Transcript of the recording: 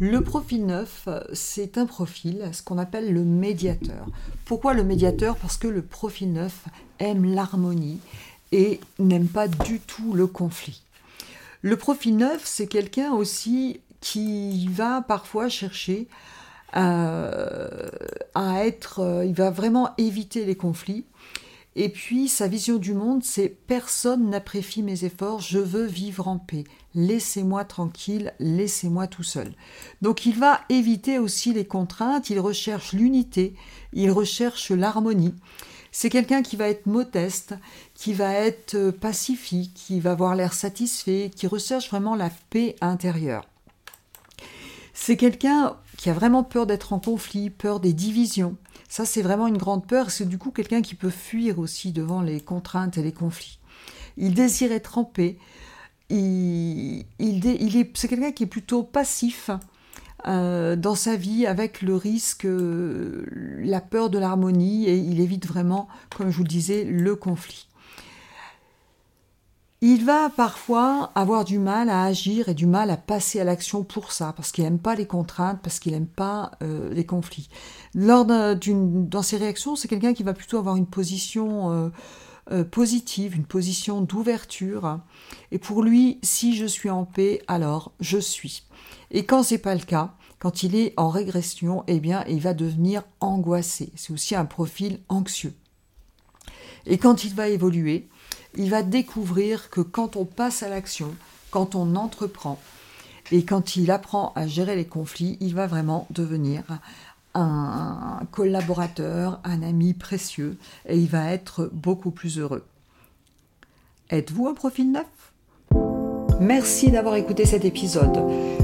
Le profil neuf, c'est un profil, ce qu'on appelle le médiateur. Pourquoi le médiateur? Parce que le profil neuf aime l'harmonie et n'aime pas du tout le conflit. Le profil neuf, c'est quelqu'un aussi qui va parfois chercher euh, à être, euh, il va vraiment éviter les conflits et puis sa vision du monde, c'est personne n'apprécie mes efforts, je veux vivre en paix. Laissez-moi tranquille, laissez-moi tout seul. Donc il va éviter aussi les contraintes, il recherche l'unité, il recherche l'harmonie. C'est quelqu'un qui va être modeste, qui va être euh, pacifique, qui va avoir l'air satisfait, qui recherche vraiment la paix intérieure. C'est quelqu'un qui a vraiment peur d'être en conflit, peur des divisions. Ça, c'est vraiment une grande peur. C'est du coup quelqu'un qui peut fuir aussi devant les contraintes et les conflits. Il désire être en. Il, est, c'est quelqu'un qui est plutôt passif euh, dans sa vie avec le risque, euh, la peur de l'harmonie et il évite vraiment, comme je vous le disais, le conflit. Il va parfois avoir du mal à agir et du mal à passer à l'action pour ça, parce qu'il n'aime pas les contraintes, parce qu'il n'aime pas euh, les conflits. Lors dans ses réactions, c'est quelqu'un qui va plutôt avoir une position euh, euh, positive, une position d'ouverture. Et pour lui, si je suis en paix, alors je suis. Et quand c'est pas le cas, quand il est en régression, eh bien, il va devenir angoissé. C'est aussi un profil anxieux. Et quand il va évoluer, il va découvrir que quand on passe à l'action, quand on entreprend, et quand il apprend à gérer les conflits, il va vraiment devenir un collaborateur, un ami précieux, et il va être beaucoup plus heureux. Êtes-vous un profil neuf? Merci d'avoir écouté cet épisode.